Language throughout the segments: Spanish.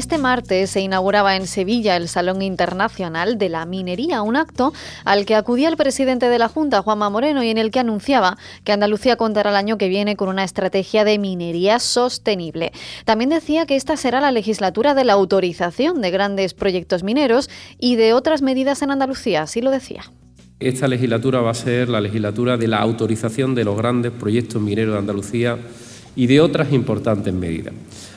Este martes se inauguraba en Sevilla el Salón Internacional de la Minería, un acto al que acudía el presidente de la Junta, Juanma Moreno, y en el que anunciaba que Andalucía contará el año que viene con una estrategia de minería sostenible. También decía que esta será la legislatura de la autorización de grandes proyectos mineros y de otras medidas en Andalucía, así lo decía. Esta legislatura va a ser la legislatura de la autorización de los grandes proyectos mineros de Andalucía y de otras importantes medidas.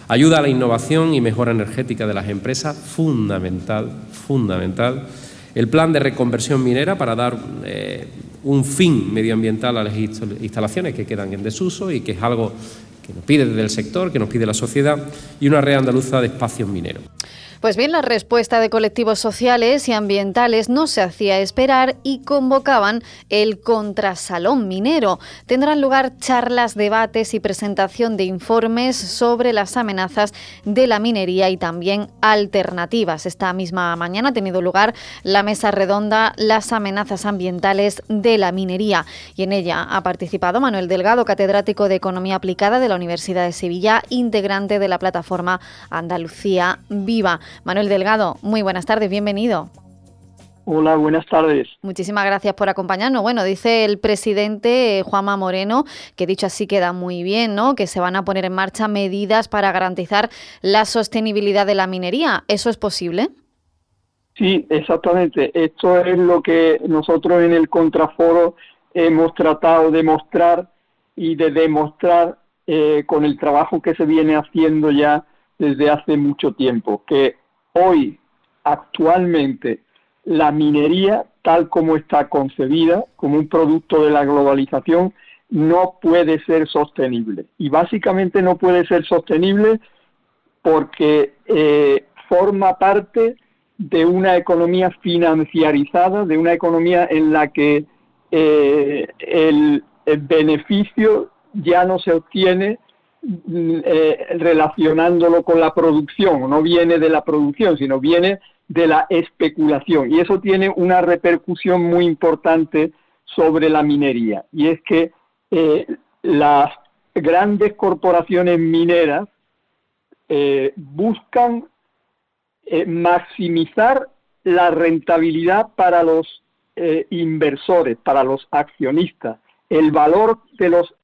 Ayuda a la innovación y mejora energética de las empresas, fundamental, fundamental. El plan de reconversión minera para dar eh, un fin medioambiental a las instalaciones que quedan en desuso y que es algo que nos pide desde el sector, que nos pide la sociedad, y una red andaluza de espacios mineros. Pues bien, la respuesta de colectivos sociales y ambientales no se hacía esperar y convocaban el contrasalón minero. Tendrán lugar charlas, debates y presentación de informes sobre las amenazas de la minería y también alternativas. Esta misma mañana ha tenido lugar la mesa redonda Las amenazas ambientales de la minería y en ella ha participado Manuel Delgado, catedrático de Economía Aplicada de la Universidad de Sevilla, integrante de la plataforma Andalucía Viva. Manuel Delgado, muy buenas tardes, bienvenido. Hola, buenas tardes. Muchísimas gracias por acompañarnos. Bueno, dice el presidente eh, Juanma Moreno, que dicho así queda muy bien, ¿no? Que se van a poner en marcha medidas para garantizar la sostenibilidad de la minería. ¿Eso es posible? Sí, exactamente. Esto es lo que nosotros en el contraforo hemos tratado de mostrar y de demostrar eh, con el trabajo que se viene haciendo ya desde hace mucho tiempo, que hoy, actualmente, la minería, tal como está concebida, como un producto de la globalización, no puede ser sostenible. Y básicamente no puede ser sostenible porque eh, forma parte de una economía financiarizada, de una economía en la que eh, el, beneficio ya no se obtiene eh, relacionándolo con la producción, no viene de la producción, sino viene de la especulación. Y eso tiene una repercusión muy importante sobre la minería. Y es que eh, las grandes corporaciones mineras eh, buscan maximizar la rentabilidad para los inversores, para los accionistas, el valor de los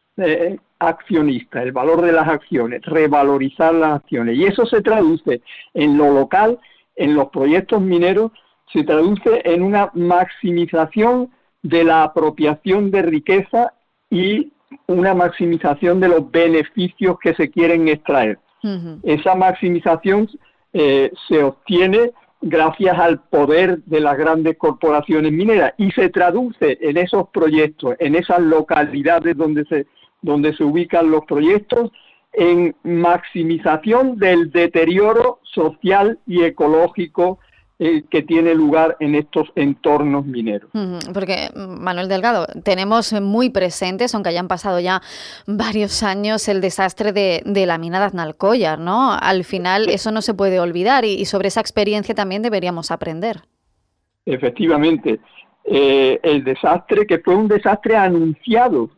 accionista, el valor de las acciones, revalorizar las acciones. Y eso se traduce en lo local, en los proyectos mineros, se traduce en una maximización de la apropiación de riqueza y una maximización de los beneficios que se quieren extraer. Esa maximización eh, se obtiene gracias al poder de las grandes corporaciones mineras y se traduce en esos proyectos, en esas localidades donde se donde se ubican los proyectos en maximización del deterioro social y ecológico eh, que tiene lugar en estos entornos mineros. Porque, Manuel Delgado, tenemos muy presentes, aunque hayan pasado ya varios años, el desastre de, la mina de Aznalcóllar, ¿no? Al final eso no se puede olvidar y, sobre esa experiencia también deberíamos aprender. Efectivamente, eh, el desastre que fue un desastre anunciado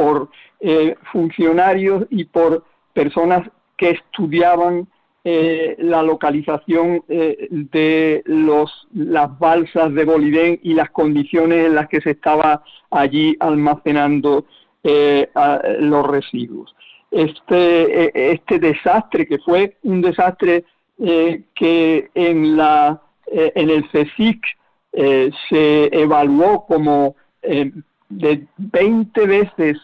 por eh, funcionarios y por personas que estudiaban eh, la localización eh, de los, las balsas de Bolivén y las condiciones en las que se estaba allí almacenando los residuos. Este, este desastre, que fue un desastre que en, la, en el CSIC se evaluó como de 20 veces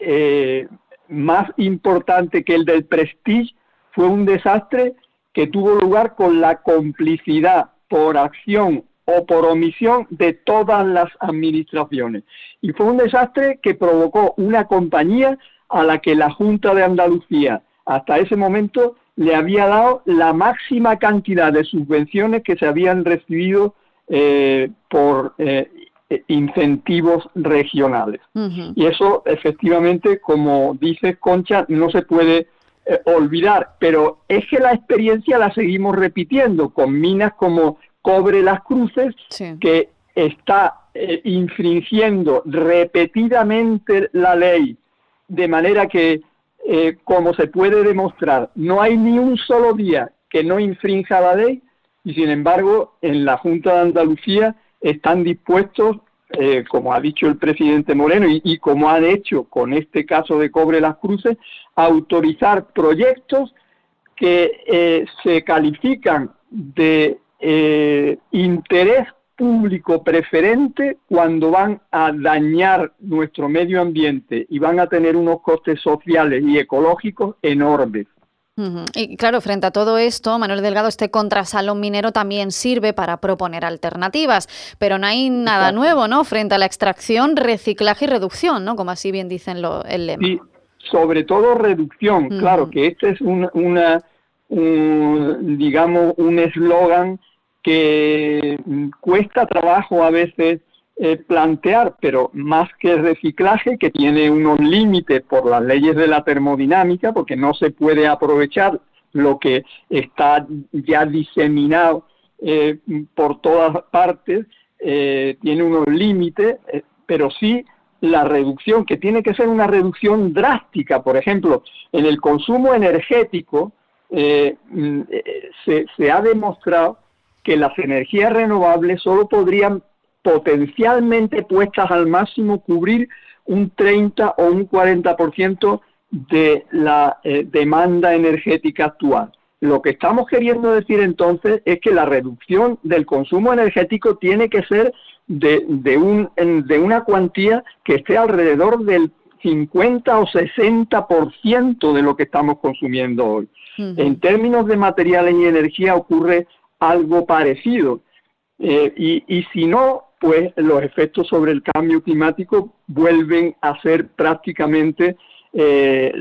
eh, más importante que el del Prestige fue un desastre que tuvo lugar con la complicidad por acción o por omisión de todas las administraciones. Y fue un desastre que provocó una compañía a la que la Junta de Andalucía hasta ese momento le había dado la máxima cantidad de subvenciones que se habían recibido eh, por eh, incentivos regionales. Y eso efectivamente, como dice Concha, no se puede eh, olvidar, pero es que la experiencia la seguimos repitiendo con minas como Cobre Las Cruces, que está eh, infringiendo repetidamente la ley, de manera que, eh, como se puede demostrar, no hay ni un solo día que no infrinja la ley, y sin embargo, en la Junta de Andalucía están dispuestos, eh, como ha dicho el presidente Moreno y, como han hecho con este caso de Cobre Las Cruces, a autorizar proyectos que se califican de interés público preferente cuando van a dañar nuestro medio ambiente y van a tener unos costes sociales y ecológicos enormes. Y claro, frente a todo esto, Manuel Delgado, este contrasalón minero también sirve para proponer alternativas, pero no hay nada nuevo, ¿no? Frente a la extracción, reciclaje y reducción, ¿no? Como así bien dicen lo, el lema. Sí, sobre todo reducción, claro, que este es un, una, digamos, un eslogan que cuesta trabajo a veces eh, plantear, pero más que reciclaje, que tiene unos límites por las leyes de la termodinámica, porque no se puede aprovechar lo que está ya diseminado eh, por todas partes, eh, tiene unos límites, pero sí la reducción, que tiene que ser una reducción drástica. Por ejemplo, en el consumo energético mm, se, se ha demostrado que las energías renovables solo podrían potencialmente puestas al máximo cubrir un 30 o un 40% de la eh, demanda energética actual. Lo que estamos queriendo decir entonces es que la reducción del consumo energético tiene que ser de, de, un, de una cuantía que esté alrededor del 50 o 60% de lo que estamos consumiendo hoy. En términos de materiales y energía ocurre algo parecido. Eh, y, si no, pues los efectos sobre el cambio climático vuelven a ser prácticamente eh,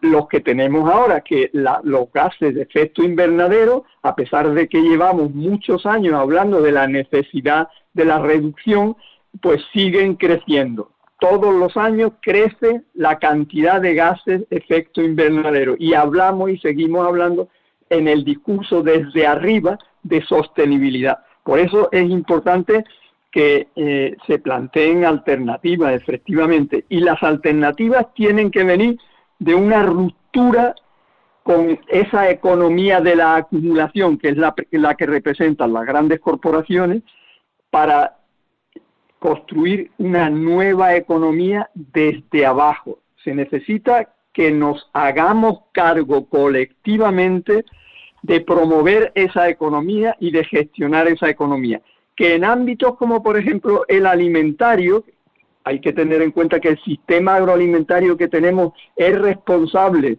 los que tenemos ahora, que los gases de efecto invernadero, a pesar de que llevamos muchos años hablando de la necesidad de la reducción, pues siguen creciendo. Todos los años crece la cantidad de gases de efecto invernadero y hablamos y seguimos hablando en el discurso desde arriba de sostenibilidad. Por eso es importante que eh, se planteen alternativas, efectivamente, y las alternativas tienen que venir de una ruptura con esa economía de la acumulación, que es la, la que representan las grandes corporaciones, para construir una nueva economía desde abajo. Se necesita que nos hagamos cargo colectivamente de promover esa economía y de gestionar esa economía. Que en ámbitos como por ejemplo el alimentario, hay que tener en cuenta que el sistema agroalimentario que tenemos es responsable,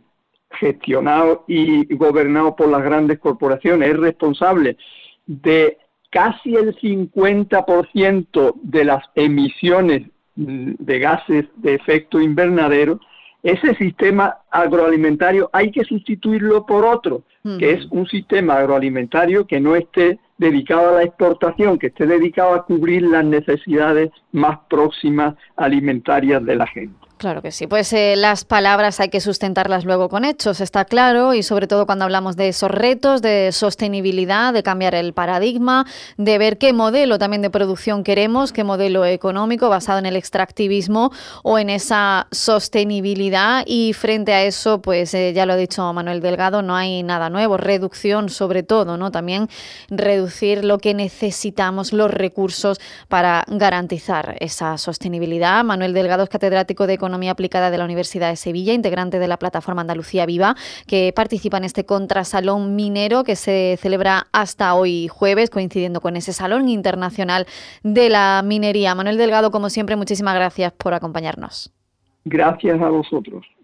gestionado y gobernado por las grandes corporaciones, es responsable de casi el 50% de las emisiones de gases de efecto invernadero, ese sistema agroalimentario hay que sustituirlo por otro, que es un sistema agroalimentario que no esté dedicado a la exportación, que esté dedicado a cubrir las necesidades más próximas alimentarias de la gente. Claro que sí. Pues eh, las palabras hay que sustentarlas luego con hechos, está claro, y sobre todo cuando hablamos de esos retos de sostenibilidad, de cambiar el paradigma, de ver qué modelo también de producción queremos, qué modelo económico basado en el extractivismo o en esa sostenibilidad. Y frente a eso, pues eh, ya lo ha dicho Manuel Delgado, no hay nada nuevo, reducción sobre todo, ¿no? También reducir lo que necesitamos, los recursos para garantizar esa sostenibilidad. Manuel Delgado es catedrático de Economía Aplicada de la Universidad de Sevilla, integrante de la plataforma Andalucía Viva, que participa en este contrasalón minero que se celebra hasta hoy jueves, coincidiendo con ese Salón Internacional de la Minería. Manuel Delgado, como siempre, muchísimas gracias por acompañarnos. Gracias a vosotros.